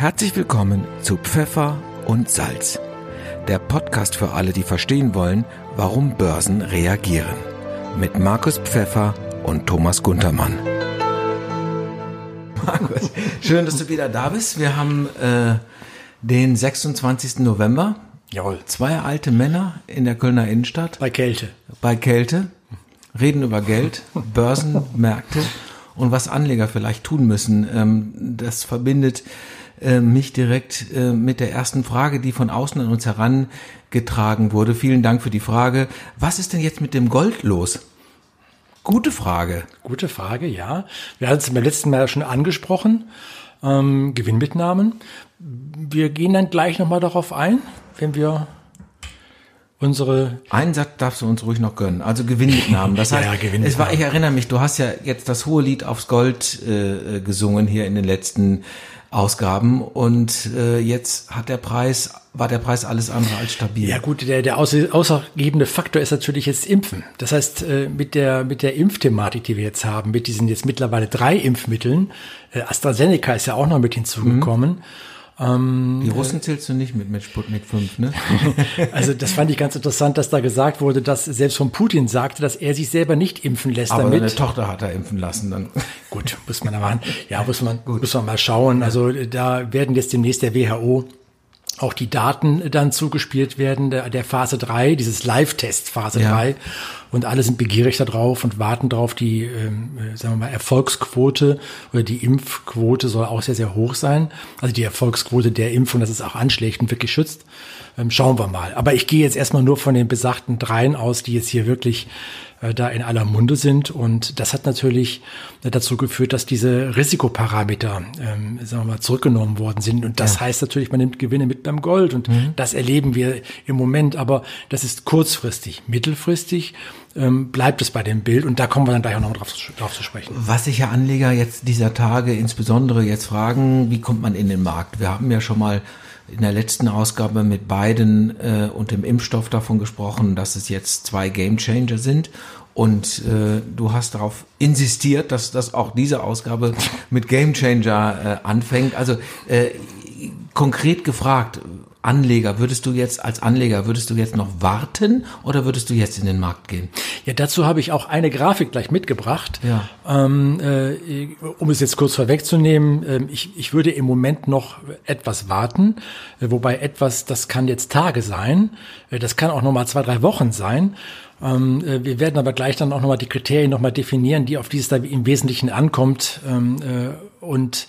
Herzlich willkommen zu Pfeffer und Salz, der Podcast für alle, die verstehen wollen, warum Börsen reagieren. Mit Markus Pfeffer und Thomas Guntermann. Markus, schön, dass du wieder da bist. Wir haben äh, den 26. November. Jawohl. Zwei alte Männer in der Kölner Innenstadt. Bei Kälte. Bei Kälte. Reden über Geld, Börsenmärkte und was Anleger vielleicht tun müssen. Ähm, das verbindet äh, mich direkt äh, mit der ersten Frage, die von außen an uns herangetragen wurde. Vielen Dank für die Frage. Was ist denn jetzt mit dem Gold los? Gute Frage. Gute Frage, ja. Wir hatten es beim letzten Mal schon angesprochen. Ähm, Gewinnmitnahmen. Wir gehen dann gleich nochmal darauf ein, wenn wir unsere. Einen Satz darfst du uns ruhig noch gönnen. Also Gewinnmitnahmen. Das heißt, ja, Gewinnmitnahmen. es war, ich erinnere mich, du hast ja jetzt das hohe Lied aufs Gold äh, gesungen hier in den letzten Ausgaben und äh, jetzt hat der Preis, war der Preis alles andere als stabil. Ja gut, der, der ausgebende Faktor ist natürlich jetzt Impfen. Das heißt, äh, mit der, mit der Impfthematik, die wir jetzt haben, mit diesen jetzt mittlerweile drei Impfmitteln, äh, AstraZeneca ist ja auch noch mit hinzugekommen. Mhm ähm, Die Russen zählst du nicht mit, mit Sputnik 5, ne? also das fand ich ganz interessant, dass da gesagt wurde, dass selbst von Putin sagte, dass er sich selber nicht impfen lässt Aber damit. seine Tochter hat er impfen lassen dann. Gut, muss man aber, ja, muss man, Gut. muss man mal schauen. Also da werden jetzt demnächst der WHO auch die Daten dann zugespielt werden, der, der Phase 3, dieses Live-Test Phase ja. 3. Und alle sind begierig darauf und warten darauf. Die, ähm, äh, sagen wir mal, Erfolgsquote oder die Impfquote soll auch sehr, sehr hoch sein. Also die Erfolgsquote der Impfung, dass es auch anschlägt und wirklich schützt. Ähm, schauen wir mal. Aber ich gehe jetzt erstmal nur von den besagten dreien aus, die jetzt hier wirklich da in aller Munde sind. Und das hat natürlich äh, dazu geführt, dass diese Risikoparameter, ähm, sagen wir mal, zurückgenommen worden sind. Und das ja. heißt natürlich, man nimmt Gewinne mit beim Gold. Und mhm. das erleben wir im Moment. Aber das ist kurzfristig. Mittelfristig ähm, bleibt es bei dem Bild. Und da kommen wir dann gleich auch noch drauf, drauf zu sprechen. Was sich ja Anleger jetzt dieser Tage insbesondere jetzt fragen, wie kommt man in den Markt? Wir haben ja schon mal in der letzten Ausgabe mit beiden äh, und dem Impfstoff davon gesprochen, dass es jetzt zwei Gamechanger sind. Und äh, du hast darauf insistiert, dass, dass auch diese Ausgabe mit Gamechanger äh, anfängt. Also äh, konkret gefragt, Anleger, würdest du jetzt als Anleger, würdest du jetzt noch warten oder würdest du jetzt in den Markt gehen? Ja, dazu habe ich auch eine Grafik gleich mitgebracht. Ja. Ähm, äh, um es jetzt kurz vorwegzunehmen, äh, ich, ich würde im Moment noch etwas warten, äh, wobei etwas, das kann jetzt Tage sein, äh, das kann auch noch mal zwei, drei Wochen sein. Ähm, äh, wir werden aber gleich dann auch nochmal die Kriterien nochmal definieren, die auf die es da im Wesentlichen ankommt ähm, äh, und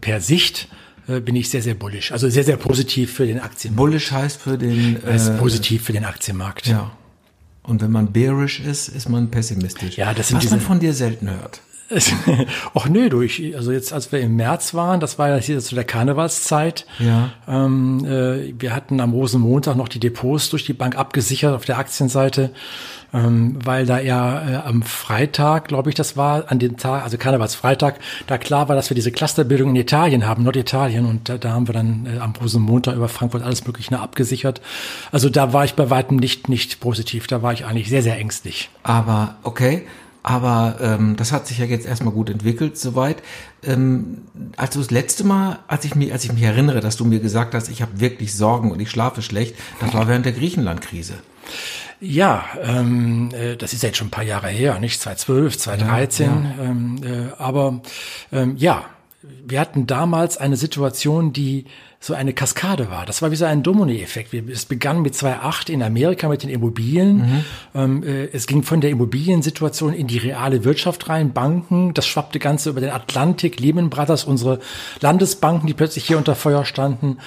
per Sicht bin ich sehr, sehr bullish. Also sehr, sehr positiv für den Aktienmarkt. Bullish heißt für den... Äh, ist positiv für den Aktienmarkt. Ja. Und wenn man bearish ist, ist man pessimistisch. Ja, das sind Was diese, man von dir selten hört. Ach nö, du, ich, also jetzt, als wir im März waren, das war ja hier zu der Karnevalszeit. Ja. Ähm, äh, wir hatten am Rosenmontag noch die Depots durch die Bank abgesichert auf der Aktienseite, ähm, weil da ja äh, am Freitag, glaube ich, das war, an dem Tag, also Karnevalsfreitag, da klar war, dass wir diese Clusterbildung in Italien haben, Norditalien, und da, da haben wir dann äh, am Rosenmontag über Frankfurt alles Mögliche abgesichert. Also da war ich bei weitem nicht, nicht positiv, da war ich eigentlich sehr, sehr ängstlich. Aber okay. Aber ähm, das hat sich ja jetzt erstmal gut entwickelt, soweit. Ähm, als du das letzte Mal, als ich mich, als ich mich erinnere, dass du mir gesagt hast, ich habe wirklich Sorgen und ich schlafe schlecht, das war während der Griechenland-Krise. Ja, ähm, äh, das ist jetzt schon ein paar Jahre her, nicht 2012, 2013. Ja, ja. Ähm, äh, aber ähm, ja, wir hatten damals eine Situation, die so eine Kaskade war. Das war wie so ein Domino-Effekt. Es begann mit 2.8 in Amerika mit den Immobilien. Mhm. Ähm, äh, es ging von der Immobiliensituation in die reale Wirtschaft rein, Banken. Das schwappte Ganze über den Atlantik, Lehman Brothers, unsere Landesbanken, die plötzlich hier unter Feuer standen.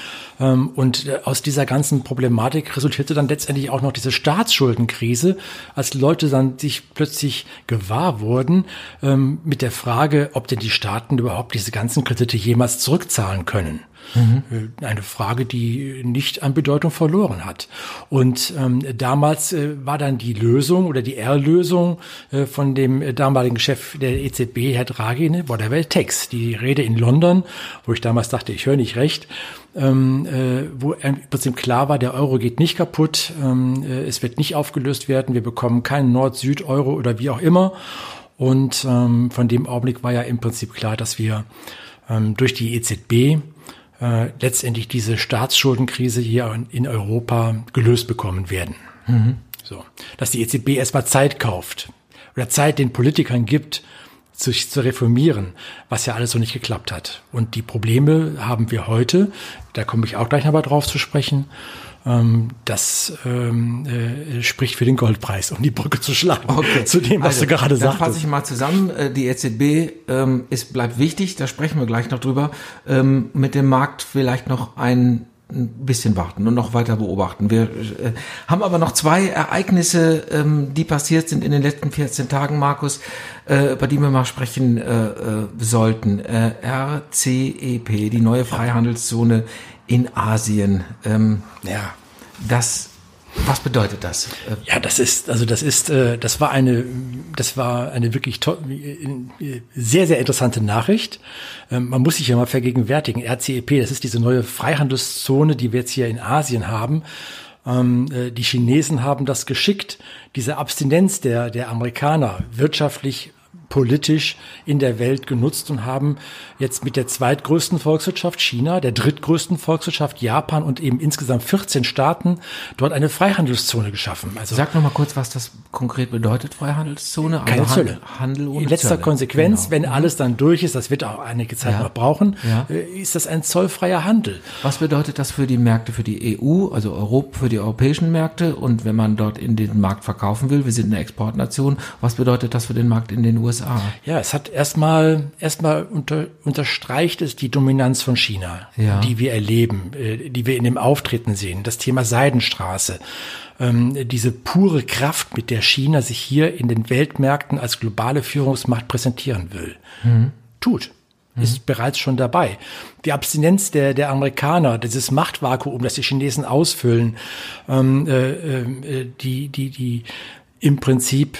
Ähm, und äh, aus dieser ganzen Problematik resultierte dann letztendlich auch noch diese Staatsschuldenkrise, als Leute dann sich plötzlich gewahr wurden ähm, mit der Frage, ob denn die Staaten überhaupt diese ganzen Kredite jemals zurückzahlen können. Mhm. Eine Frage, die nicht an Bedeutung verloren hat. Und ähm, damals äh, war dann die Lösung oder die R-Lösung äh, von dem damaligen Chef der EZB, Herr Draghi, ne, whatever it takes. Die Rede in London, wo ich damals dachte, ich höre nicht recht, ähm, äh, wo im Prinzip klar war, der Euro geht nicht kaputt, ähm, äh, es wird nicht aufgelöst werden, wir bekommen keinen Nord-Süd-Euro oder wie auch immer. Und ähm, von dem Augenblick war ja im Prinzip klar, dass wir ähm, durch die EZB äh, letztendlich diese Staatsschuldenkrise hier in, in Europa gelöst bekommen werden. Mhm. So, dass die EZB erstmal Zeit kauft oder Zeit den Politikern gibt, sich zu reformieren, was ja alles so nicht geklappt hat. Und die Probleme haben wir heute, da komme ich auch gleich nochmal drauf zu sprechen. Ähm, das ähm, äh, spricht für den Goldpreis, um die Brücke zu schlagen okay. zu dem, was also, du gerade sagst. fasse ich mal zusammen. Äh, die EZB ähm, ist, bleibt wichtig, da sprechen wir gleich noch drüber. Ähm, mit dem Markt vielleicht noch ein ein bisschen warten und noch weiter beobachten. Wir äh, haben aber noch zwei Ereignisse, ähm, die passiert sind in den letzten 14 Tagen, Markus, äh, über die wir mal sprechen äh, äh, sollten. Äh, RCEP, die neue Freihandelszone in Asien. Ähm, ja. Das was bedeutet das? Ja, das ist also das ist äh, das war eine das war eine wirklich sehr sehr interessante Nachricht. Ähm, man muss sich ja mal vergegenwärtigen. RCEP, das ist diese neue Freihandelszone, die wir jetzt hier in Asien haben. Ähm, äh, die Chinesen haben das geschickt, diese Abstinenz der der Amerikaner wirtschaftlich politisch in der Welt genutzt und haben jetzt mit der zweitgrößten Volkswirtschaft China, der drittgrößten Volkswirtschaft Japan und eben insgesamt 14 Staaten dort eine Freihandelszone geschaffen. Also Sag noch mal kurz, was das konkret bedeutet, Freihandelszone. Also keine Zölle. Handel ohne In letzter Zölle. Konsequenz, genau. wenn alles dann durch ist, das wird auch einige Zeit ja. noch brauchen, ja. Äh, ist das ein zollfreier Handel. Was bedeutet das für die Märkte, für die EU, also Europa, für die europäischen Märkte und wenn man dort in den Markt verkaufen will, wir sind eine Exportnation, was bedeutet das für den Markt in den USA? Ja, es hat erstmal erstmal unter unterstreicht es die Dominanz von China, ja. die wir erleben, äh, die wir in dem Auftreten sehen. Das Thema Seidenstraße, ähm, diese pure Kraft, mit der China sich hier in den Weltmärkten als globale Führungsmacht präsentieren will. Mhm. Tut mhm. ist bereits schon dabei. Die Abstinenz der, der Amerikaner, dieses Machtvakuum, das die Chinesen ausfüllen, ähm, äh, äh, die, die, die im Prinzip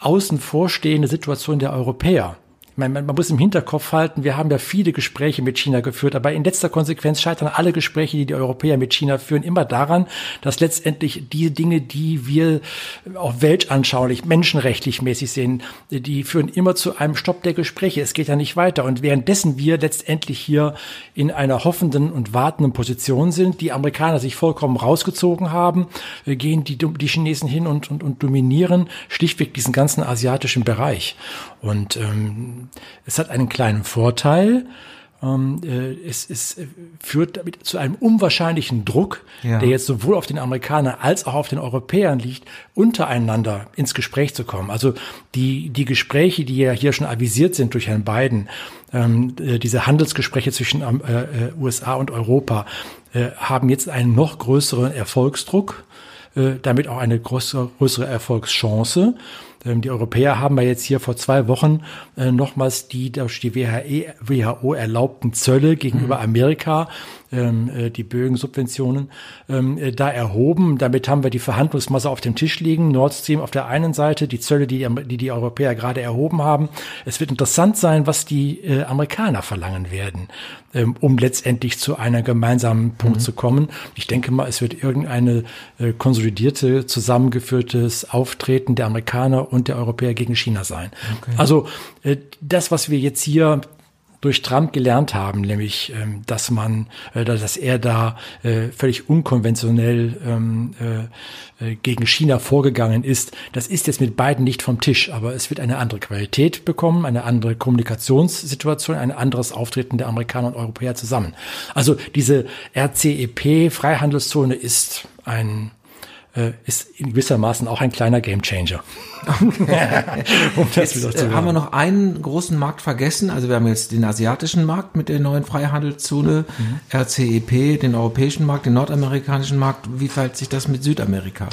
außen vorstehende Situation der Europäer man, man, muss im Hinterkopf halten, wir haben ja viele Gespräche mit China geführt, aber in letzter Konsequenz scheitern alle Gespräche, die die Europäer mit China führen, immer daran, dass letztendlich die Dinge, die wir auch weltanschaulich, menschenrechtlich mäßig sehen, die führen immer zu einem Stopp der Gespräche. Es geht ja nicht weiter. Und währenddessen wir letztendlich hier in einer hoffenden und wartenden Position sind, die Amerikaner sich vollkommen rausgezogen haben, gehen die, die Chinesen hin und, und, und dominieren schlichtweg diesen ganzen asiatischen Bereich. Und ähm, es hat einen kleinen Vorteil. Ähm, äh, es, es führt damit zu einem unwahrscheinlichen Druck, ja. der jetzt sowohl auf den Amerikanern als auch auf den Europäern liegt, untereinander ins Gespräch zu kommen. Also die, die Gespräche, die ja hier schon avisiert sind durch Herrn Biden, ähm, äh, diese Handelsgespräche zwischen ähm, äh, äh USA und Europa, äh, haben jetzt einen noch größeren Erfolgsdruck, äh, damit auch eine größere, größere Erfolgschance. Ähm, die Europäer haben ja jetzt hier vor zwei Wochen äh, nochmals die durch die WHO erlaubten Zölle gegenüber mhm. Amerika ähm, äh, die Bögen-Subventionen ähm, äh, da erhoben. Damit haben wir die Verhandlungsmasse auf dem Tisch liegen. Nord Stream auf der einen Seite, die Zölle, die die, die Europäer gerade erhoben haben. Es wird interessant sein, was die äh, Amerikaner verlangen werden, ähm, um letztendlich zu einer gemeinsamen Punkt mhm. zu kommen. Ich denke mal, es wird irgendeine äh, konsolidierte, zusammengeführtes Auftreten der Amerikaner und der Europäer gegen China sein. Okay. Also äh, das, was wir jetzt hier durch Trump gelernt haben, nämlich ähm, dass man, äh, dass er da äh, völlig unkonventionell ähm, äh, gegen China vorgegangen ist. Das ist jetzt mit beiden nicht vom Tisch, aber es wird eine andere Qualität bekommen, eine andere Kommunikationssituation, ein anderes Auftreten der Amerikaner und Europäer zusammen. Also diese RCEP Freihandelszone ist ein äh, ist in gewissermaßen auch ein kleiner Gamechanger. um das jetzt, äh, haben wir noch einen großen Markt vergessen. Also wir haben jetzt den asiatischen Markt mit der neuen Freihandelszone, mhm. RCEP, den europäischen Markt, den nordamerikanischen Markt. Wie verhält sich das mit Südamerika?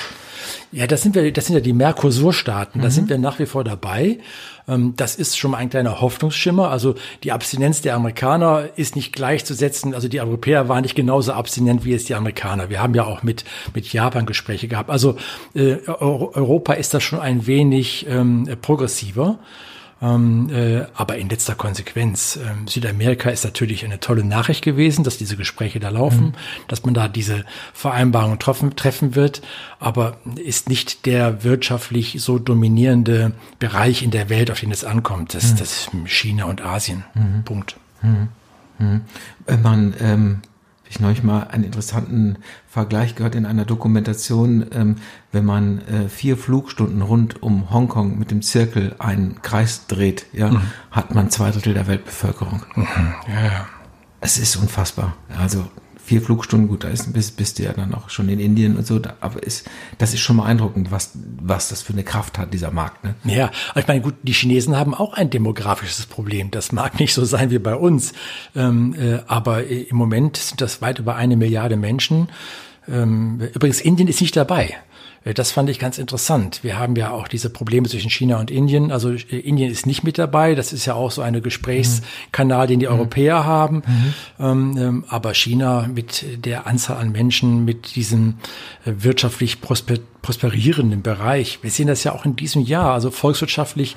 Ja, das sind wir, das sind ja die Mercosur-Staaten. Da mhm. sind wir nach wie vor dabei. Ähm, das ist schon mal ein kleiner Hoffnungsschimmer. Also die Abstinenz der Amerikaner ist nicht gleichzusetzen. Also die Europäer waren nicht genauso abstinent wie es die Amerikaner. Wir haben ja auch mit, mit Japan Gespräche gehabt. Also äh, Europa ist da schon ein wenig ähm, progressiver. Ähm, äh, aber in letzter Konsequenz, ähm, Südamerika ist natürlich eine tolle Nachricht gewesen, dass diese Gespräche da laufen, mhm. dass man da diese Vereinbarungen treffen, treffen wird, aber ist nicht der wirtschaftlich so dominierende Bereich in der Welt, auf den es ankommt. Das, mhm. das ist China und Asien. Mhm. Punkt. Mhm. Hm. Wenn man, ähm, ich neulich mal einen interessanten Vergleich gehört in einer Dokumentation, ähm, wenn man äh, vier Flugstunden rund um Hongkong mit dem Zirkel einen Kreis dreht, ja, mhm. hat man zwei Drittel der Weltbevölkerung. Mhm. Ja, ja. Es ist unfassbar. Also vier Flugstunden, gut, da ist, bist, bist du ja dann auch schon in Indien und so, da, aber ist, das ist schon beeindruckend, was, was das für eine Kraft hat, dieser Markt. Ne? Ja, ich meine, gut, die Chinesen haben auch ein demografisches Problem. Das mag nicht so sein wie bei uns, ähm, äh, aber im Moment sind das weit über eine Milliarde Menschen. Ähm, übrigens, Indien ist nicht dabei. Äh, das fand ich ganz interessant. Wir haben ja auch diese Probleme zwischen China und Indien. Also äh, Indien ist nicht mit dabei. Das ist ja auch so eine Gesprächskanal, den die mhm. Europäer haben. Mhm. Ähm, ähm, aber China mit der Anzahl an Menschen, mit diesem äh, wirtschaftlich prosper prosperierenden Bereich. Wir sehen das ja auch in diesem Jahr. Also volkswirtschaftlich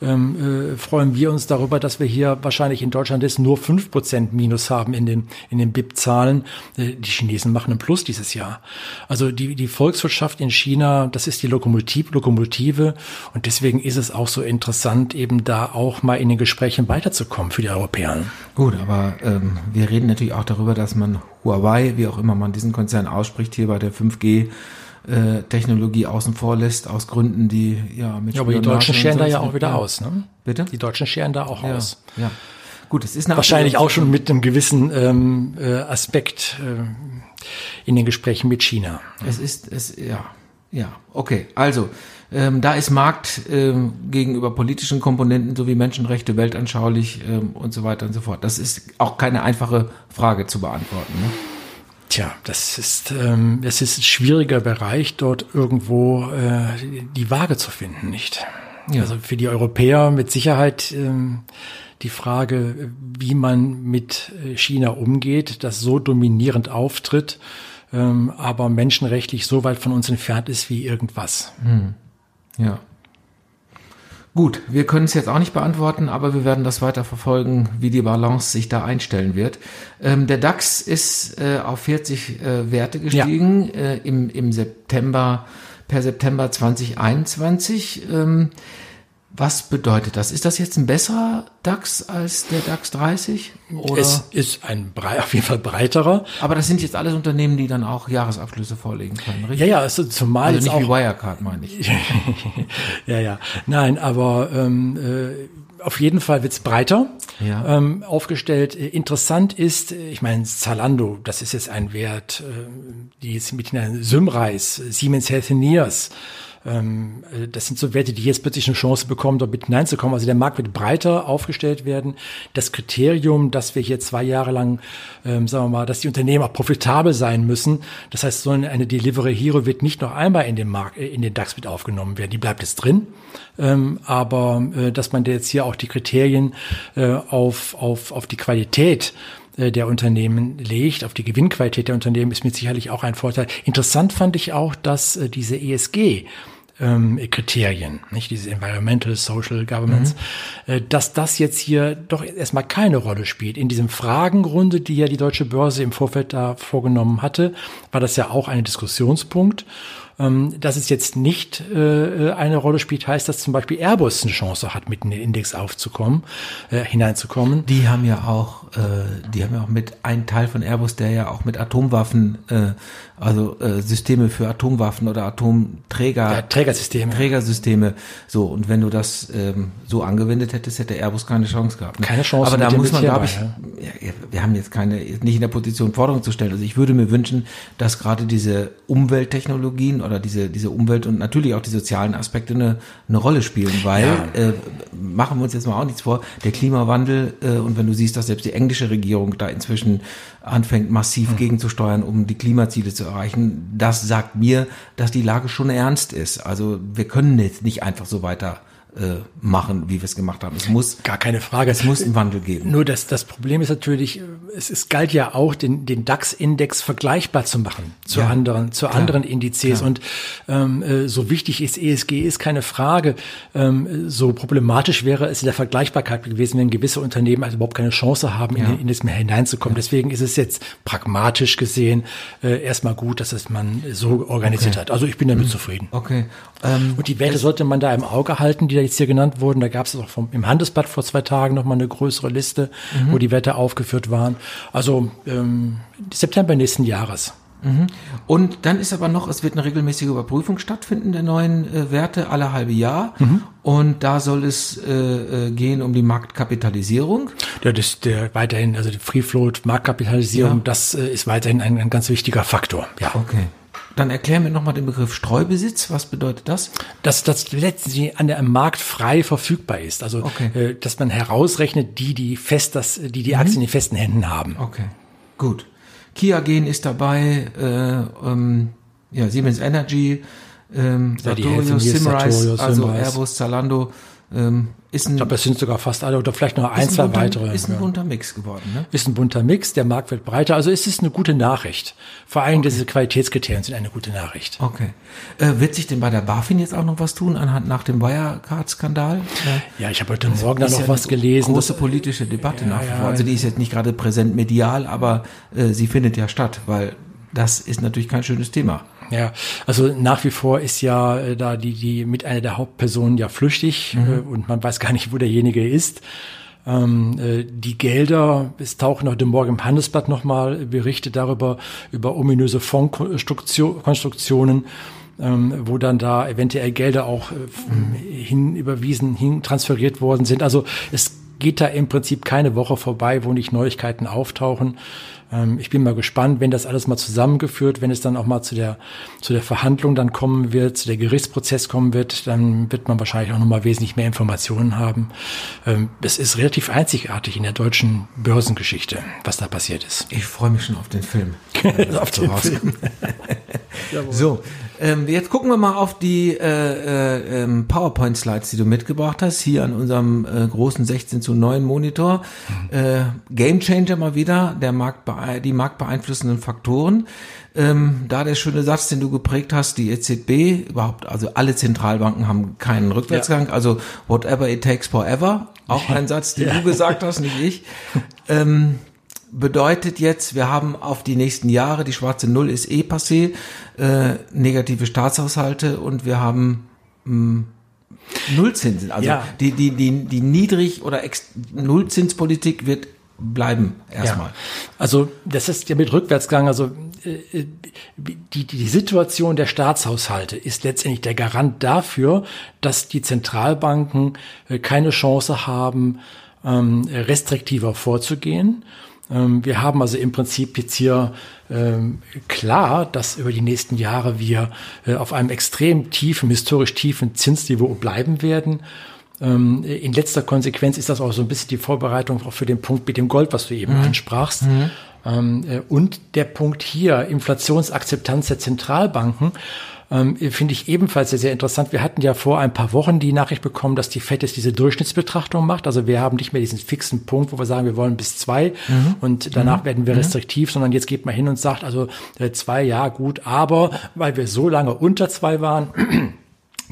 ähm, äh, freuen wir uns darüber, dass wir hier wahrscheinlich in Deutschland jetzt nur fünf Prozent Minus haben in den, in den BIP-Zahlen. Äh, die Chinesen machen einen Plus dieses Jahr. Also die, die Volkswirtschaft in China, das ist die Lokomotiv, Lokomotive. Und deswegen ist es auch so interessant, eben da auch mal in den Gesprächen weiterzukommen für die Europäer. Gut, aber ähm, wir reden natürlich auch darüber, dass man Huawei, wie auch immer man diesen Konzern ausspricht, hier bei der 5G äh, Technologie außen vor lässt, aus Gründen, die ja mit Ja, aber die Deutschen scheren da ja auch wieder aus, ne? Bitte? Die Deutschen scheren da auch ja, aus. Ja. Gut, es ist wahrscheinlich auch schon mit einem gewissen ähm, äh, Aspekt äh, in den Gesprächen mit China. Es ist, es, ja, ja, okay. Also, ähm, da ist Markt ähm, gegenüber politischen Komponenten sowie Menschenrechte weltanschaulich ähm, und so weiter und so fort. Das ist auch keine einfache Frage zu beantworten. Ne? Tja, das ist, ähm, das ist ein schwieriger Bereich, dort irgendwo äh, die Waage zu finden, nicht? Ja. Also für die Europäer mit Sicherheit ähm, die Frage, wie man mit äh, China umgeht, das so dominierend auftritt, ähm, aber menschenrechtlich so weit von uns entfernt ist wie irgendwas. Hm. Ja. Gut, wir können es jetzt auch nicht beantworten, aber wir werden das weiter verfolgen, wie die Balance sich da einstellen wird. Ähm, der DAX ist äh, auf 40 äh, Werte gestiegen ja. äh, im, im September, per September 2021. Ähm, was bedeutet das? Ist das jetzt ein besserer DAX als der DAX 30? Oder? Es ist ein auf jeden Fall breiterer. Aber das sind jetzt alles Unternehmen, die dann auch Jahresabschlüsse vorlegen können, richtig? Ja, ja, also zumal also nicht wie Wirecard, meine ich. ja, ja. Nein, aber ähm, äh, auf jeden Fall wird's breiter ja. ähm, aufgestellt. Interessant ist, ich meine, Zalando, das ist jetzt ein Wert, äh, die ist mit einer Symreis, Siemens Healthineers, ähm, äh, das sind so Werte, die jetzt plötzlich eine Chance bekommen, dort mit hineinzukommen. Also der Markt wird breiter aufgestellt werden. Das Kriterium, dass wir hier zwei Jahre lang, ähm, sagen wir mal, dass die Unternehmen auch profitabel sein müssen. Das heißt, so eine Delivery Hero wird nicht noch einmal in den Markt, äh, in den DAX mit aufgenommen werden. Die bleibt jetzt drin. Ähm, aber äh, dass man jetzt hier auch die Kriterien äh, auf, auf, auf die Qualität der Unternehmen legt, auf die Gewinnqualität der Unternehmen, ist mit sicherlich auch ein Vorteil. Interessant fand ich auch, dass äh, diese ESG ähm, Kriterien, nicht diese Environmental, Social Governance, mhm. äh, dass das jetzt hier doch erstmal keine Rolle spielt. In diesem Fragenrunde, die ja die Deutsche Börse im Vorfeld da vorgenommen hatte, war das ja auch ein Diskussionspunkt. Ähm, dass es jetzt nicht äh, eine Rolle spielt, heißt, dass zum Beispiel Airbus eine Chance hat, mit in den Index aufzukommen, äh, hineinzukommen. Die haben ja auch, äh, die haben ja auch mit einem Teil von Airbus, der ja auch mit Atomwaffen, äh, also äh, Systeme für Atomwaffen oder Atomträger, ja, Trägersysteme, Trägersysteme. So und wenn du das ähm, so angewendet hättest, hätte Airbus keine Chance gehabt. Ne? Keine Chance. Aber da muss man, glaube ich, ja. wir haben jetzt keine, nicht in der Position Forderungen zu stellen. Also ich würde mir wünschen, dass gerade diese Umwelttechnologien oder diese, diese Umwelt und natürlich auch die sozialen Aspekte eine, eine Rolle spielen, weil, ja. äh, machen wir uns jetzt mal auch nichts vor, der Klimawandel äh, und wenn du siehst, dass selbst die englische Regierung da inzwischen anfängt, massiv mhm. gegenzusteuern, um die Klimaziele zu erreichen, das sagt mir, dass die Lage schon ernst ist. Also wir können jetzt nicht einfach so weiter machen, wie wir es gemacht haben. Es muss gar keine Frage. Es muss einen Wandel geben. Nur das, das Problem ist natürlich, es, es galt ja auch, den, den DAX-Index vergleichbar zu machen zu ja, anderen, zu klar, anderen Indizes. Klar. Und ähm, äh, so wichtig ist ESG, ist keine Frage. Ähm, so problematisch wäre es in der Vergleichbarkeit gewesen, wenn gewisse Unternehmen also überhaupt keine Chance haben, ja. in den Index mehr hineinzukommen. Ja. Deswegen ist es jetzt pragmatisch gesehen äh, erstmal gut, dass es man so organisiert okay. hat. Also ich bin damit mhm. zufrieden. Okay. Ähm, Und die Werte sollte man da im Auge halten, die jetzt hier genannt wurden. Da gab es auch vom, im Handelsblatt vor zwei Tagen nochmal eine größere Liste, mhm. wo die Werte aufgeführt waren. Also ähm, September nächsten Jahres. Mhm. Und dann ist aber noch, es wird eine regelmäßige Überprüfung stattfinden der neuen äh, Werte alle halbe Jahr. Mhm. Und da soll es äh, äh, gehen um die Marktkapitalisierung. Ja, das der weiterhin, also die Free Float Marktkapitalisierung, ja. das äh, ist weiterhin ein, ein ganz wichtiger Faktor. Ja. Okay. Dann erklär mir nochmal den Begriff Streubesitz. Was bedeutet das? Dass das letztendlich an der Markt frei verfügbar ist. Also, okay. äh, dass man herausrechnet, die, die fest, das, die die Aktien mhm. in festen Händen haben. Okay. Gut. Kia Gen ist dabei, äh, ähm, ja, Siemens Energy, ähm, Sartorius, Simrise, also Airbus, Zalando, ähm, ist ein, ich glaube, es sind sogar fast alle oder vielleicht noch ein, zwei bunter, weitere. Ist ein bunter Mix geworden, ne? Ist ein bunter Mix, der Markt wird breiter. Also es ist eine gute Nachricht. Vor allem okay. diese Qualitätskriterien sind eine gute Nachricht. Okay. Äh, wird sich denn bei der BaFin jetzt auch noch was tun anhand nach dem Wirecard-Skandal? Ja, ich habe heute Morgen da noch ja was gelesen. Große politische Debatte ja, nach wie vor. Also die ist jetzt nicht gerade präsent medial, aber äh, sie findet ja statt, weil das ist natürlich kein schönes Thema. Ja, also nach wie vor ist ja äh, da die, die mit einer der Hauptpersonen ja flüchtig mhm. äh, und man weiß gar nicht, wo derjenige ist. Ähm, äh, die Gelder, es tauchen heute Morgen im Handelsblatt nochmal Berichte darüber, über ominöse Fondskonstruktionen, ähm, wo dann da eventuell Gelder auch äh, hin überwiesen, hin transferiert worden sind. Also es geht da im Prinzip keine Woche vorbei, wo nicht Neuigkeiten auftauchen. Ähm, ich bin mal gespannt, wenn das alles mal zusammengeführt, wenn es dann auch mal zu der, zu der Verhandlung dann kommen wird, zu der Gerichtsprozess kommen wird, dann wird man wahrscheinlich auch noch mal wesentlich mehr Informationen haben. Ähm, es ist relativ einzigartig in der deutschen Börsengeschichte, was da passiert ist. Ich freue mich schon auf den Film. auf den Film. so, ähm, jetzt gucken wir mal auf die äh, äh, ähm, PowerPoint-Slides, die du mitgebracht hast, hier an unserem äh, großen 16 zu 9 Monitor. Mhm. Äh, Game Changer mal wieder, der Markt, die marktbeeinflussenden Faktoren. Ähm, da der schöne Satz, den du geprägt hast, die EZB, überhaupt, also alle Zentralbanken haben keinen Rückwärtsgang, ja. also whatever it takes forever, auch ein Satz, den ja. du gesagt hast, nicht ich. Ähm, bedeutet jetzt, wir haben auf die nächsten Jahre, die schwarze Null ist eh passé, äh, negative Staatshaushalte und wir haben mh, hm, Nullzinsen. Also ja. die, die, die, die Niedrig- oder Ex Nullzinspolitik wird bleiben erstmal. Ja. Also das ist ja mit Rückwärtsgang, also äh, die, die Situation der Staatshaushalte ist letztendlich der Garant dafür, dass die Zentralbanken äh, keine Chance haben, ähm, restriktiver vorzugehen wir haben also im Prinzip jetzt hier ähm, klar, dass über die nächsten Jahre wir äh, auf einem extrem tiefen, historisch tiefen Zinsniveau bleiben werden. Ähm, in letzter Konsequenz ist das auch so ein bisschen die Vorbereitung auch für den Punkt mit dem Gold, was du eben mhm. ansprachst. Mhm. Äh, und der Punkt hier, Inflationsakzeptanz der Zentralbanken ähm, finde ich ebenfalls sehr, sehr interessant. Wir hatten ja vor ein paar Wochen die Nachricht bekommen, dass die FED jetzt diese Durchschnittsbetrachtung macht. Also wir haben nicht mehr diesen fixen Punkt, wo wir sagen, wir wollen bis zwei mhm. und danach mhm. werden wir mhm. restriktiv, sondern jetzt geht man hin und sagt, also äh, zwei, ja gut, aber weil wir so lange unter zwei waren,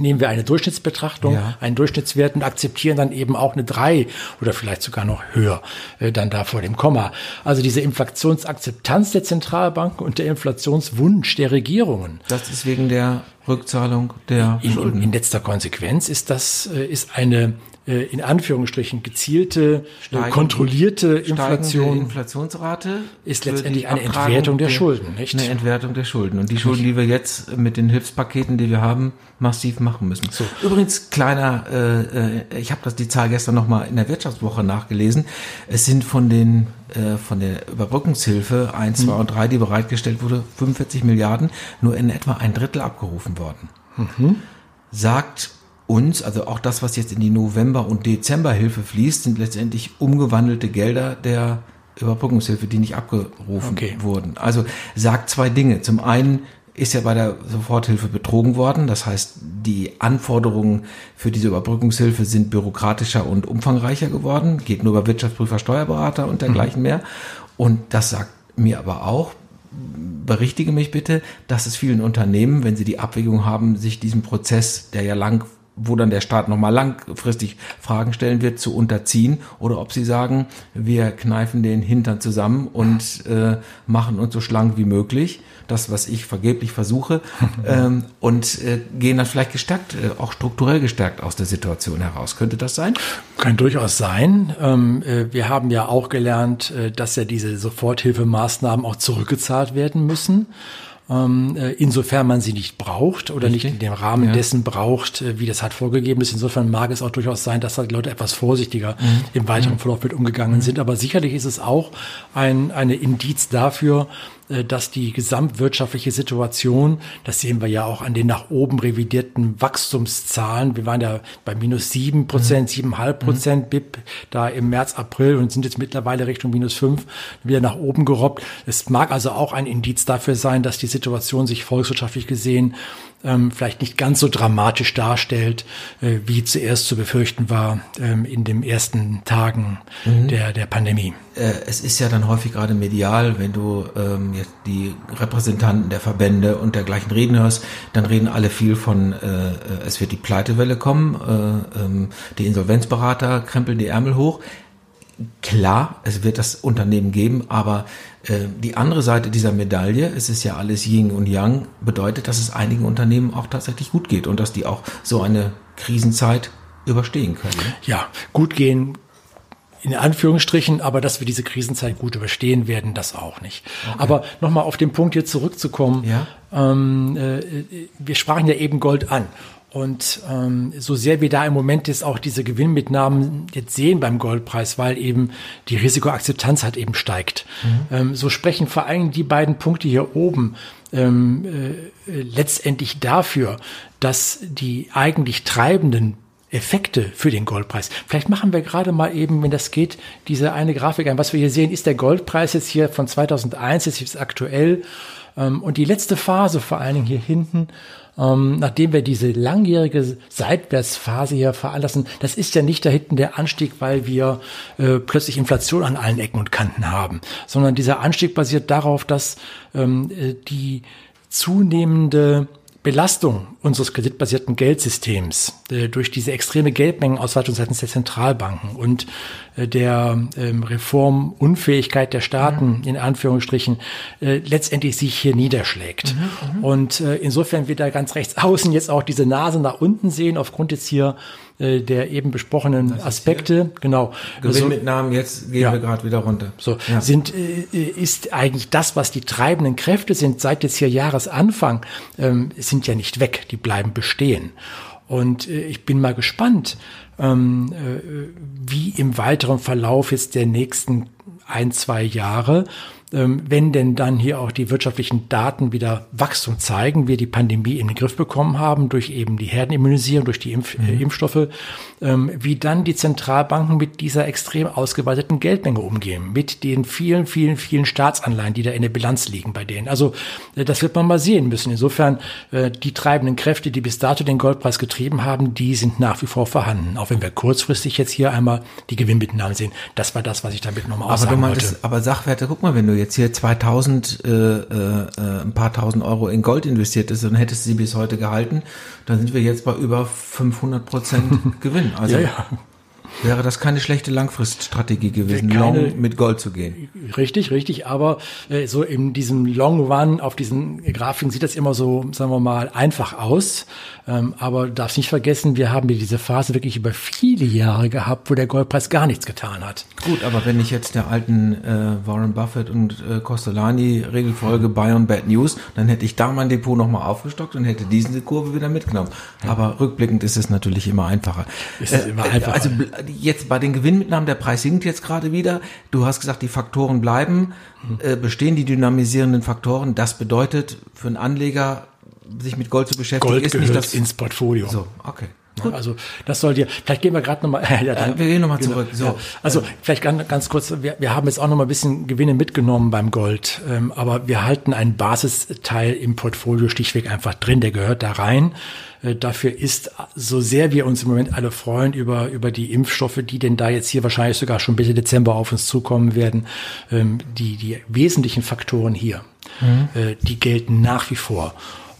nehmen wir eine Durchschnittsbetrachtung, ja. einen Durchschnittswert und akzeptieren dann eben auch eine drei oder vielleicht sogar noch höher äh, dann da vor dem Komma. Also diese Inflationsakzeptanz der Zentralbanken und der Inflationswunsch der Regierungen. Das ist wegen der Rückzahlung der in, Schulden. In letzter Konsequenz ist das äh, ist eine äh, in Anführungsstrichen gezielte, äh, Steigend, kontrollierte Inflation. Inflationsrate ist letztendlich eine Entwertung der, der, Schulden, nicht? Eine Entwertung der Schulden. Und die Schulden, die wir jetzt mit den Hilfspaketen, die wir haben, massiv machen müssen. So. Übrigens, kleiner, äh, äh ich habe das die Zahl gestern nochmal in der Wirtschaftswoche nachgelesen. Es sind von den äh, von der Überbrückungshilfe 1, 2 mhm. und 3, die bereitgestellt wurde, 45 Milliarden, nur in etwa ein Drittel abgerufen worden. Mhm. Sagt uns, also auch das, was jetzt in die November- und Dezemberhilfe fließt, sind letztendlich umgewandelte Gelder der Überbrückungshilfe, die nicht abgerufen okay. wurden. Also sagt zwei Dinge. Zum einen ist ja bei der Soforthilfe betrogen worden. Das heißt, die Anforderungen für diese Überbrückungshilfe sind bürokratischer und umfangreicher geworden. Geht nur über Wirtschaftsprüfer, Steuerberater und dergleichen mhm. mehr. Und das sagt mir aber auch, berichtige mich bitte, dass es vielen Unternehmen, wenn sie die Abwägung haben, sich diesem Prozess, der ja lang wo dann der Staat nochmal langfristig Fragen stellen wird, zu unterziehen oder ob sie sagen, wir kneifen den Hintern zusammen und äh, machen uns so schlank wie möglich, das, was ich vergeblich versuche, ähm, und äh, gehen dann vielleicht gestärkt, äh, auch strukturell gestärkt aus der Situation heraus. Könnte das sein? Kann durchaus sein. Ähm, äh, wir haben ja auch gelernt, äh, dass ja diese Soforthilfemaßnahmen auch zurückgezahlt werden müssen ähm, äh, insofern man sie nicht braucht oder Richtig. nicht in dem Rahmen ja. dessen braucht, äh, wie das halt vorgegeben ist. Insofern mag es auch durchaus sein, dass halt die Leute etwas vorsichtiger mhm. im weiteren mhm. Verlauf mit umgegangen mhm. sind. Aber sicherlich ist es auch ein eine Indiz dafür, dass die gesamtwirtschaftliche Situation, das sehen wir ja auch an den nach oben revidierten Wachstumszahlen, wir waren ja bei minus sieben Prozent, mhm. siebeneinhalb Prozent mhm. BIP da im März, April und sind jetzt mittlerweile Richtung minus fünf wieder nach oben gerobbt. Es mag also auch ein Indiz dafür sein, dass die Situation sich volkswirtschaftlich gesehen ähm, vielleicht nicht ganz so dramatisch darstellt, äh, wie zuerst zu befürchten war ähm, in den ersten Tagen mhm. der, der Pandemie. Äh, es ist ja dann häufig gerade medial, wenn du ähm, jetzt die Repräsentanten der Verbände und dergleichen reden hörst, dann reden alle viel von, äh, es wird die Pleitewelle kommen, äh, ähm, die Insolvenzberater krempeln die Ärmel hoch. Klar, es wird das Unternehmen geben, aber die andere Seite dieser Medaille, es ist ja alles Yin und Yang, bedeutet, dass es einigen Unternehmen auch tatsächlich gut geht und dass die auch so eine Krisenzeit überstehen können. Ja, gut gehen in Anführungsstrichen, aber dass wir diese Krisenzeit gut überstehen werden, das auch nicht. Okay. Aber nochmal auf den Punkt hier zurückzukommen. Ja? Ähm, äh, wir sprachen ja eben Gold an. Und ähm, so sehr wir da im Moment jetzt auch diese Gewinnmitnahmen jetzt sehen beim Goldpreis, weil eben die Risikoakzeptanz halt eben steigt, mhm. ähm, so sprechen vor allem die beiden Punkte hier oben ähm, äh, letztendlich dafür, dass die eigentlich treibenden Effekte für den Goldpreis. Vielleicht machen wir gerade mal eben, wenn das geht, diese eine Grafik ein. Was wir hier sehen, ist der Goldpreis jetzt hier von 2001, jetzt ist aktuell. Ähm, und die letzte Phase, vor allen Dingen hier hinten, ähm, nachdem wir diese langjährige Seitwärtsphase hier veranlassen, das ist ja nicht da hinten der Anstieg, weil wir äh, plötzlich Inflation an allen Ecken und Kanten haben, sondern dieser Anstieg basiert darauf, dass ähm, äh, die zunehmende Belastung unseres kreditbasierten Geldsystems äh, durch diese extreme Geldmengenausweitung seitens der Zentralbanken und äh, der ähm, Reformunfähigkeit der Staaten mhm. in Anführungsstrichen äh, letztendlich sich hier niederschlägt. Mhm, mhm. und äh, insofern wir da ganz rechts außen jetzt auch diese Nase nach unten sehen, aufgrund jetzt hier äh, der eben besprochenen Aspekte, genau. Gewinnmitnahmen, jetzt gehen ja. wir gerade wieder runter. So ja. sind äh, ist eigentlich das, was die treibenden Kräfte sind seit jetzt hier Jahresanfang, ähm, sind ja nicht weg, die bleiben bestehen. Und äh, ich bin mal gespannt, ähm, äh, wie im weiteren Verlauf jetzt der nächsten ein, zwei Jahre wenn denn dann hier auch die wirtschaftlichen Daten wieder Wachstum zeigen, wir die Pandemie in den Griff bekommen haben durch eben die Herdenimmunisierung, durch die Impf äh, mhm. Impfstoffe, ähm, wie dann die Zentralbanken mit dieser extrem ausgeweiteten Geldmenge umgehen, mit den vielen, vielen, vielen Staatsanleihen, die da in der Bilanz liegen bei denen. Also äh, das wird man mal sehen müssen. Insofern äh, die treibenden Kräfte, die bis dato den Goldpreis getrieben haben, die sind nach wie vor vorhanden. Auch wenn wir kurzfristig jetzt hier einmal die Gewinnmitnahmen sehen. Das war das, was ich damit nochmal aussagen aber wollte. aber Sachwerte, guck mal, wenn du jetzt hier 2000, äh, äh, ein paar tausend Euro in Gold investiert ist, dann hättest du sie bis heute gehalten, dann sind wir jetzt bei über 500 Prozent Gewinn. Also ja, ja. Wäre das keine schlechte Langfriststrategie gewesen, keine, long mit Gold zu gehen? Richtig, richtig. Aber äh, so in diesem Long Run auf diesen Grafiken sieht das immer so, sagen wir mal, einfach aus. Ähm, aber darfst nicht vergessen, wir haben diese Phase wirklich über viele Jahre gehabt, wo der Goldpreis gar nichts getan hat. Gut, aber wenn ich jetzt der alten äh, Warren Buffett und äh, Costolani Regel folge, Buy on Bad News, dann hätte ich da mein Depot nochmal aufgestockt und hätte diese Kurve wieder mitgenommen. Aber rückblickend ist es natürlich immer einfacher. Ist es immer äh, einfacher. Also jetzt bei den Gewinnmitnahmen, der Preis sinkt jetzt gerade wieder. Du hast gesagt, die Faktoren bleiben, äh, bestehen die dynamisierenden Faktoren. Das bedeutet für einen Anleger, sich mit Gold zu beschäftigen, Gold ist nicht das ins Portfolio. So, okay. Gut. Also das soll dir, vielleicht gehen wir gerade nochmal, ja, dann, äh, wir gehen nochmal genau, zurück. So. Ja. Also vielleicht ganz, ganz kurz, wir, wir haben jetzt auch nochmal ein bisschen Gewinne mitgenommen beim Gold, ähm, aber wir halten einen Basisteil im Portfolio stichweg einfach drin, der gehört da rein. Äh, dafür ist, so sehr wir uns im Moment alle freuen über, über die Impfstoffe, die denn da jetzt hier wahrscheinlich sogar schon Mitte Dezember auf uns zukommen werden, ähm, die, die wesentlichen Faktoren hier, mhm. äh, die gelten nach wie vor.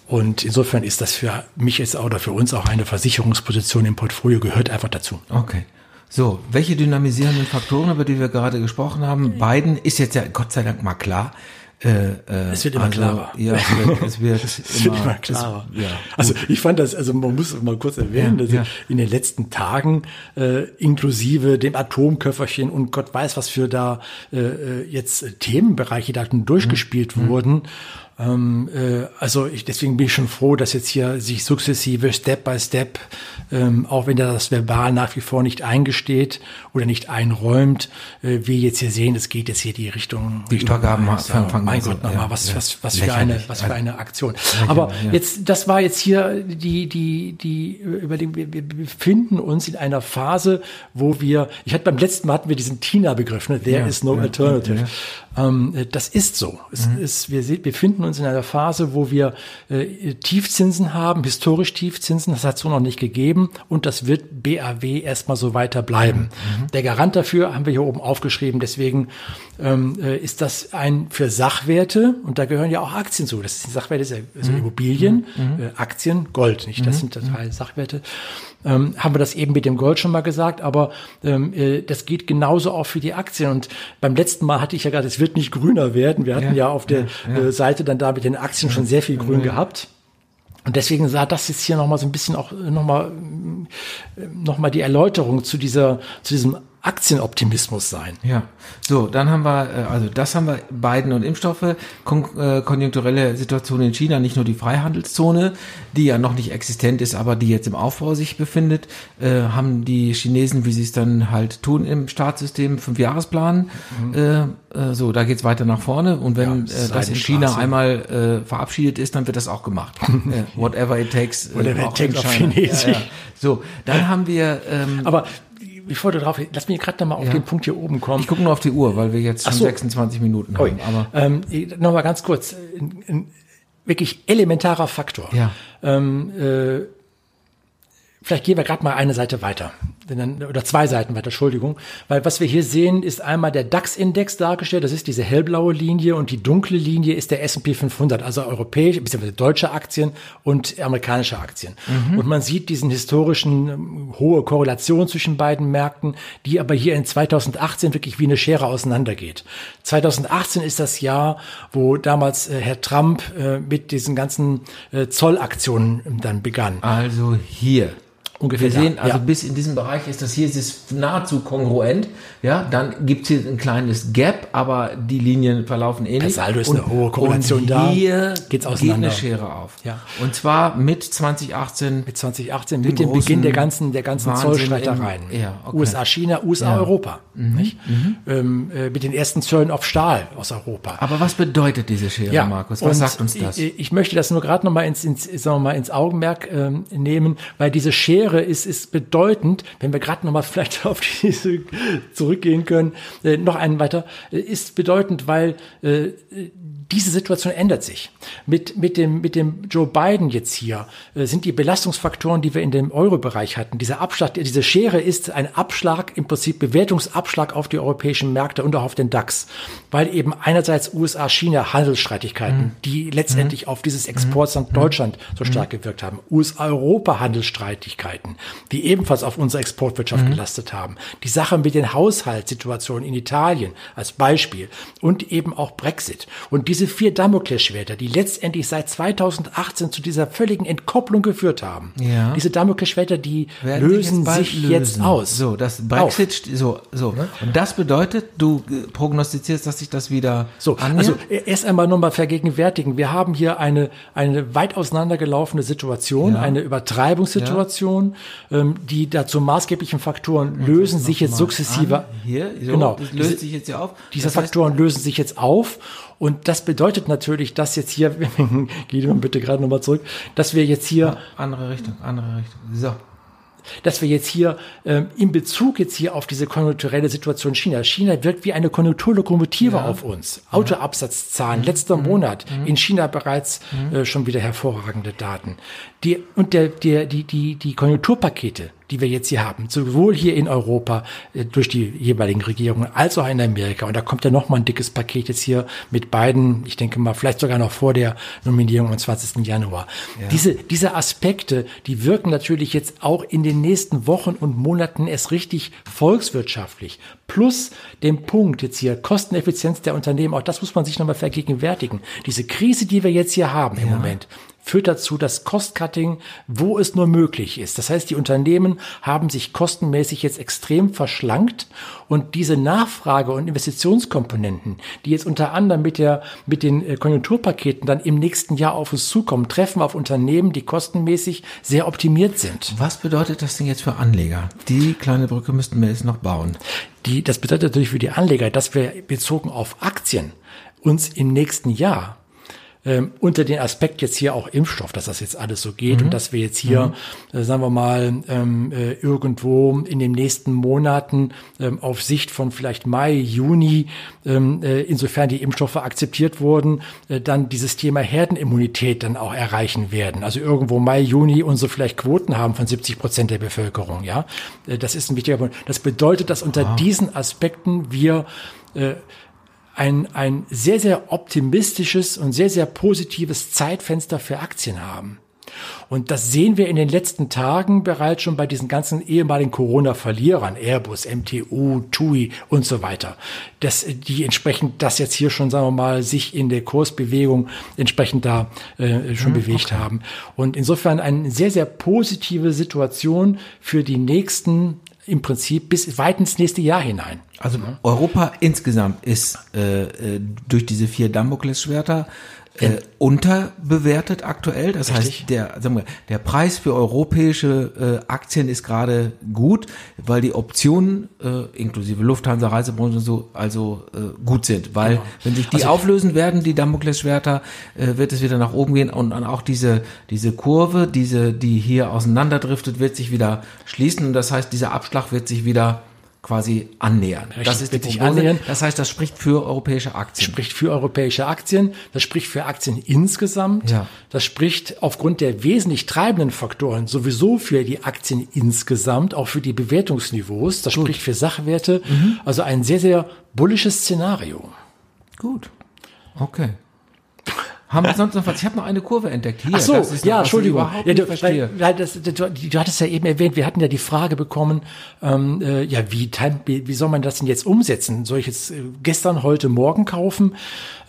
Und insofern ist das für mich jetzt oder für uns auch eine Versicherungsposition im Portfolio gehört einfach dazu. Okay. So, welche dynamisierenden Faktoren, über die wir gerade gesprochen haben, beiden ist jetzt ja Gott sei Dank mal klar. Äh, äh, es wird immer also, klarer. Ja, es wird, es wird, es immer, wird immer klarer. Es, ja, also ich fand das, also man muss mal kurz erwähnen, ja, dass ja. in den letzten Tagen äh, inklusive dem Atomköfferchen und Gott weiß, was für da äh, äh jetzt Themenbereiche da durchgespielt mhm. wurden. Ähm, äh, also ich, deswegen bin ich schon froh, dass jetzt hier sich sukzessive, Step by Step, ähm, auch wenn er das verbal nach wie vor nicht eingesteht oder nicht einräumt, äh, wir jetzt hier sehen, es geht jetzt hier die Richtung. Die Übergaben fangen, fangen Mein Gott, nochmal, ja, was, ja, was, was für eine, was für eine Aktion. Aber ja. jetzt, das war jetzt hier die, die, die, über den, wir, wir befinden uns in einer Phase, wo wir, ich hatte beim letzten Mal hatten wir diesen Tina-Begriff, ne? There is no alternative. Ähm, das ist so. Es mhm. ist, wir befinden uns in einer Phase, wo wir äh, Tiefzinsen haben, historisch Tiefzinsen, das hat es so noch nicht gegeben und das wird BAW erstmal so weiter bleiben. Mhm. Der Garant dafür haben wir hier oben aufgeschrieben, deswegen ähm, äh, ist das ein für Sachwerte und da gehören ja auch Aktien zu. Das sind Sachwerte, also mhm. Immobilien, mhm. äh, Aktien, Gold, nicht? Das mhm. sind Teil Sachwerte ähm, haben wir das eben mit dem Gold schon mal gesagt, aber ähm, äh, das geht genauso auch für die Aktien. Und beim letzten Mal hatte ich ja gerade, es wird nicht grüner werden. Wir hatten ja, ja auf der ja. Äh, Seite dann da mit den Aktien schon sehr viel grün gehabt. Und deswegen sah das jetzt hier nochmal so ein bisschen auch nochmal äh, noch mal die Erläuterung zu dieser, zu diesem Aktienoptimismus sein. Ja, so, dann haben wir, äh, also das haben wir Biden und Impfstoffe, kon äh, konjunkturelle Situation in China, nicht nur die Freihandelszone, die ja noch nicht existent ist, aber die jetzt im Aufbau sich befindet, äh, haben die Chinesen, wie sie es dann halt tun im Staatssystem, Fünfjahresplan. Mhm. Äh, äh, so, da geht's weiter nach vorne und wenn ja, äh, das in China einmal äh, verabschiedet ist, dann wird das auch gemacht. äh, whatever it takes. Whatever it takes auf Chinesisch. Ja, ja. So, dann haben wir. Ähm, aber bevor du drauf, lass mich gerade nochmal auf ja. den Punkt hier oben kommen. Ich gucke nur auf die Uhr, weil wir jetzt schon so. 26 Minuten haben. Aber ähm, nochmal ganz kurz, ein, ein wirklich elementarer Faktor. Ja. Ähm, äh, vielleicht gehen wir gerade mal eine Seite weiter oder zwei Seiten weiter, Entschuldigung, weil was wir hier sehen, ist einmal der DAX-Index dargestellt, das ist diese hellblaue Linie und die dunkle Linie ist der S&P 500, also europäische bzw. deutsche Aktien und amerikanische Aktien. Mhm. Und man sieht diesen historischen ähm, hohe Korrelation zwischen beiden Märkten, die aber hier in 2018 wirklich wie eine Schere auseinandergeht. 2018 ist das Jahr, wo damals äh, Herr Trump äh, mit diesen ganzen äh, Zollaktionen dann begann. Also hier ungefähr Wir sehen, also ja. bis in diesem Bereich ist das hier ist es nahezu kongruent. Ja, dann gibt's hier ein kleines Gap, aber die Linien verlaufen ähnlich. Der Saldo ist und, eine hohe Korrelation und da. Hier geht's auseinander. geht eine Schere auf. Ja. Und zwar mit 2018. Mit 2018, mit dem Beginn der ganzen, der ganzen Zollstreitereien. Ja, okay. USA, China, USA, ja. Europa. Mhm. Nicht? Mhm. Ähm, äh, mit den ersten Zöllen auf Stahl aus Europa. Aber was bedeutet diese Schere, ja. Markus? Was und sagt uns das? Ich, ich möchte das nur gerade noch mal ins, ins, sagen wir mal, ins Augenmerk ähm, nehmen, weil diese Schere ist, ist bedeutend, wenn wir gerade noch mal vielleicht auf diese zurückgehen können, äh, noch einen weiter, äh, ist bedeutend, weil äh, diese Situation ändert sich. Mit, mit, dem, mit dem Joe Biden jetzt hier äh, sind die Belastungsfaktoren, die wir in dem Euro-Bereich hatten, dieser Abschlag, diese Schere ist ein Abschlag, im Prinzip Bewertungsabschlag auf die europäischen Märkte und auch auf den DAX, weil eben einerseits USA-China Handelsstreitigkeiten, mhm. die letztendlich mhm. auf dieses Exportland mhm. Deutschland so stark mhm. gewirkt haben, USA-Europa Handelsstreitigkeiten, die ebenfalls auf unsere Exportwirtschaft mhm. gelastet haben, die Sache mit den Haushaltssituationen in Italien als Beispiel und eben auch Brexit. Und diese diese vier Damoklesschwerter, die letztendlich seit 2018 zu dieser völligen Entkopplung geführt haben. Ja. Diese Damoklesschwerter, die Werden lösen jetzt sich lösen. jetzt aus. So, das Brexit, Auf. so, so. Ne? Und das bedeutet, du prognostizierst, dass sich das wieder so. Annähert? Also erst einmal nochmal vergegenwärtigen. Wir haben hier eine eine weit auseinandergelaufene Situation, ja. eine Übertreibungssituation, ja. ähm, die dazu maßgeblichen Faktoren lösen sich jetzt sukzessive. An. Hier, so, genau, das löst diese, sich jetzt ja auf. Diese das heißt, Faktoren lösen sich jetzt auf und das bedeutet natürlich, dass jetzt hier, mal bitte gerade nochmal zurück, dass wir jetzt hier. Andere Richtung, andere Richtung. So dass wir jetzt hier ähm, in Bezug jetzt hier auf diese konjunkturelle Situation China, China wirkt wie eine Konjunkturlokomotive ja. auf uns. Autoabsatzzahlen, mhm. letzter mhm. Monat mhm. in China bereits mhm. äh, schon wieder hervorragende Daten. Die, und der, der, die, die, die Konjunkturpakete, die wir jetzt hier haben, sowohl hier in Europa äh, durch die jeweiligen Regierungen als auch in Amerika. Und da kommt ja noch mal ein dickes Paket jetzt hier mit beiden, ich denke mal, vielleicht sogar noch vor der Nominierung am 20. Januar. Ja. Diese, diese Aspekte, die wirken natürlich jetzt auch in den nächsten Wochen und Monaten erst richtig volkswirtschaftlich. Plus dem Punkt jetzt hier, Kosteneffizienz der Unternehmen, auch das muss man sich nochmal vergegenwärtigen. Diese Krise, die wir jetzt hier haben im ja. Moment, führt dazu, dass Cost-Cutting, wo es nur möglich ist. Das heißt, die Unternehmen haben sich kostenmäßig jetzt extrem verschlankt und diese Nachfrage- und Investitionskomponenten, die jetzt unter anderem mit der, mit den äh, Konjunkturpaketen dann im nächsten Jahr auf uns zukommen, treffen auf Unternehmen, die kostenmäßig sehr optimiert sind. Was bedeutet das denn jetzt für Anleger? Die kleine Brücke müssten wir jetzt noch bauen. Die, das bedeutet natürlich für die Anleger, dass wir bezogen auf Aktien uns im nächsten Jahr ähm, unter den Aspekt jetzt hier auch Impfstoff, dass das jetzt alles so geht mhm. und dass wir jetzt hier, mhm. äh, sagen wir mal, ähm, äh, irgendwo in den nächsten Monaten ähm, auf Sicht von vielleicht Mai, Juni, ähm, äh, insofern die Impfstoffe akzeptiert wurden, äh, dann dieses Thema Herdenimmunität dann auch erreichen werden. Also irgendwo Mai, Juni und so vielleicht Quoten haben von 70 Prozent der Bevölkerung. Ja, äh, das ist ein wichtiger Punkt. Das bedeutet, dass unter wow. diesen Aspekten wir äh, ein, ein sehr, sehr optimistisches und sehr, sehr positives Zeitfenster für Aktien haben. Und das sehen wir in den letzten Tagen bereits schon bei diesen ganzen ehemaligen Corona-Verlierern, Airbus, MTU, TUI und so weiter. Das, die entsprechend das jetzt hier schon, sagen wir mal, sich in der Kursbewegung entsprechend da äh, schon mhm, bewegt okay. haben. Und insofern eine sehr, sehr positive Situation für die nächsten im Prinzip bis weit ins nächste Jahr hinein. Also Europa insgesamt ist äh, äh durch diese vier Damoklesschwerter äh, unterbewertet aktuell. Das Richtig. heißt, der, sagen wir, der Preis für europäische äh, Aktien ist gerade gut, weil die Optionen äh, inklusive Lufthansa, Reisebranche und so also äh, gut sind. Weil genau. wenn sich die also, auflösen werden, die Damoklesschwerter, äh, wird es wieder nach oben gehen und, und auch diese diese Kurve, diese die hier auseinanderdriftet, wird sich wieder schließen und das heißt, dieser Abschlag wird sich wieder quasi annähern. Richtig, das ist die Prognose. Annähern. Das heißt, das spricht für europäische Aktien. Spricht für europäische Aktien. Das spricht für Aktien insgesamt. Ja. Das spricht aufgrund der wesentlich treibenden Faktoren sowieso für die Aktien insgesamt, auch für die Bewertungsniveaus. Das Gut. spricht für Sachwerte. Mhm. Also ein sehr, sehr bullisches Szenario. Gut. Okay. Haben wir sonst noch was? Ich habe noch eine Kurve entdeckt. Hier, Ach so, ja, Entschuldigung. Ja, du, weil, weil das, du, du hattest ja eben erwähnt, wir hatten ja die Frage bekommen, ähm, äh, ja, wie, wie soll man das denn jetzt umsetzen? Soll ich jetzt äh, gestern, heute, morgen kaufen?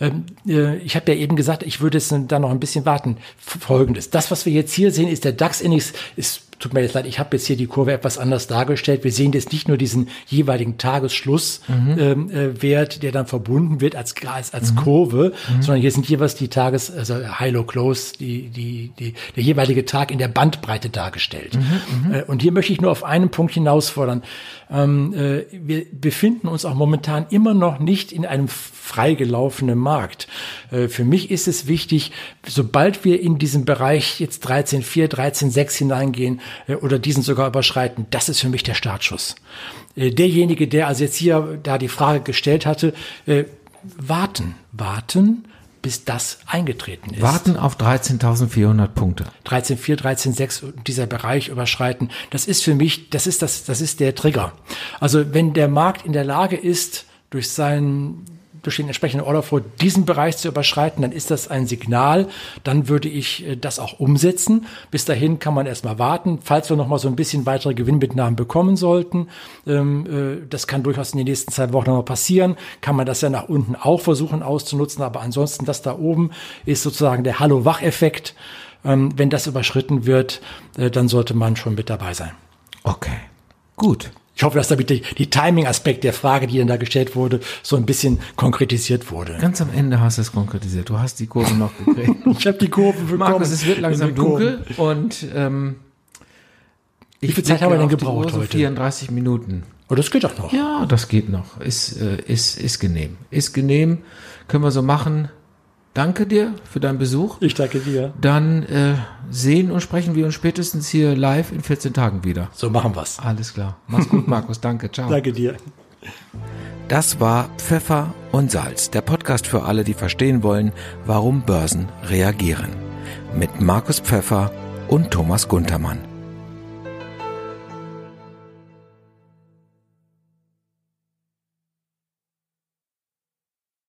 Ähm, äh, ich habe ja eben gesagt, ich würde jetzt dann noch ein bisschen warten. Folgendes, das, was wir jetzt hier sehen, ist der DAX-Index, ist tut mir jetzt leid, ich habe jetzt hier die Kurve etwas anders dargestellt. Wir sehen jetzt nicht nur diesen jeweiligen Tagesschlusswert, mhm. ähm, äh, der dann verbunden wird als, als, als mhm. Kurve, mhm. sondern hier sind jeweils die Tages, also High, Low, Close, die, die, die, der jeweilige Tag in der Bandbreite dargestellt. Mhm, mhm. Äh, und hier möchte ich nur auf einen Punkt hinausfordern. Ähm, äh, wir befinden uns auch momentan immer noch nicht in einem freigelaufenen Markt. Äh, für mich ist es wichtig, sobald wir in diesem Bereich jetzt 13.4, 13.6 hineingehen, oder diesen sogar überschreiten. Das ist für mich der Startschuss. Äh, derjenige, der also jetzt hier da die Frage gestellt hatte, äh, warten, warten, bis das eingetreten ist. Warten auf 13.400 Punkte. 13.4, 13.6, dieser Bereich überschreiten. Das ist für mich, das ist das, das ist der Trigger. Also wenn der Markt in der Lage ist, durch seinen durch den entsprechenden vor diesen Bereich zu überschreiten, dann ist das ein Signal. Dann würde ich äh, das auch umsetzen. Bis dahin kann man erstmal warten. Falls wir noch mal so ein bisschen weitere Gewinnmitnahmen bekommen sollten, ähm, äh, das kann durchaus in den nächsten zwei Wochen noch passieren, kann man das ja nach unten auch versuchen auszunutzen. Aber ansonsten, das da oben ist sozusagen der Hallo-Wach-Effekt. Ähm, wenn das überschritten wird, äh, dann sollte man schon mit dabei sein. Okay, gut. Ich hoffe, dass damit die, die Timing-Aspekt der Frage, die dann da gestellt wurde, so ein bisschen konkretisiert wurde. Ganz am Ende hast du es konkretisiert. Du hast die Kurve noch gekriegt. ich habe die Kurve bekommen. Markus, es wird langsam dunkel und ähm, wie viel Zeit haben wir denn gebraucht heute? 34 Minuten. Oh, das geht doch noch. Ja, das geht noch. Ist, äh, ist, ist genehm. Ist genehm. Können wir so machen danke dir für deinen Besuch. Ich danke dir. Dann äh, sehen und sprechen wir uns spätestens hier live in 14 Tagen wieder. So machen wir's. Alles klar. Mach's gut, Markus. Danke. Ciao. Danke dir. Das war Pfeffer und Salz, der Podcast für alle, die verstehen wollen, warum Börsen reagieren. Mit Markus Pfeffer und Thomas Guntermann.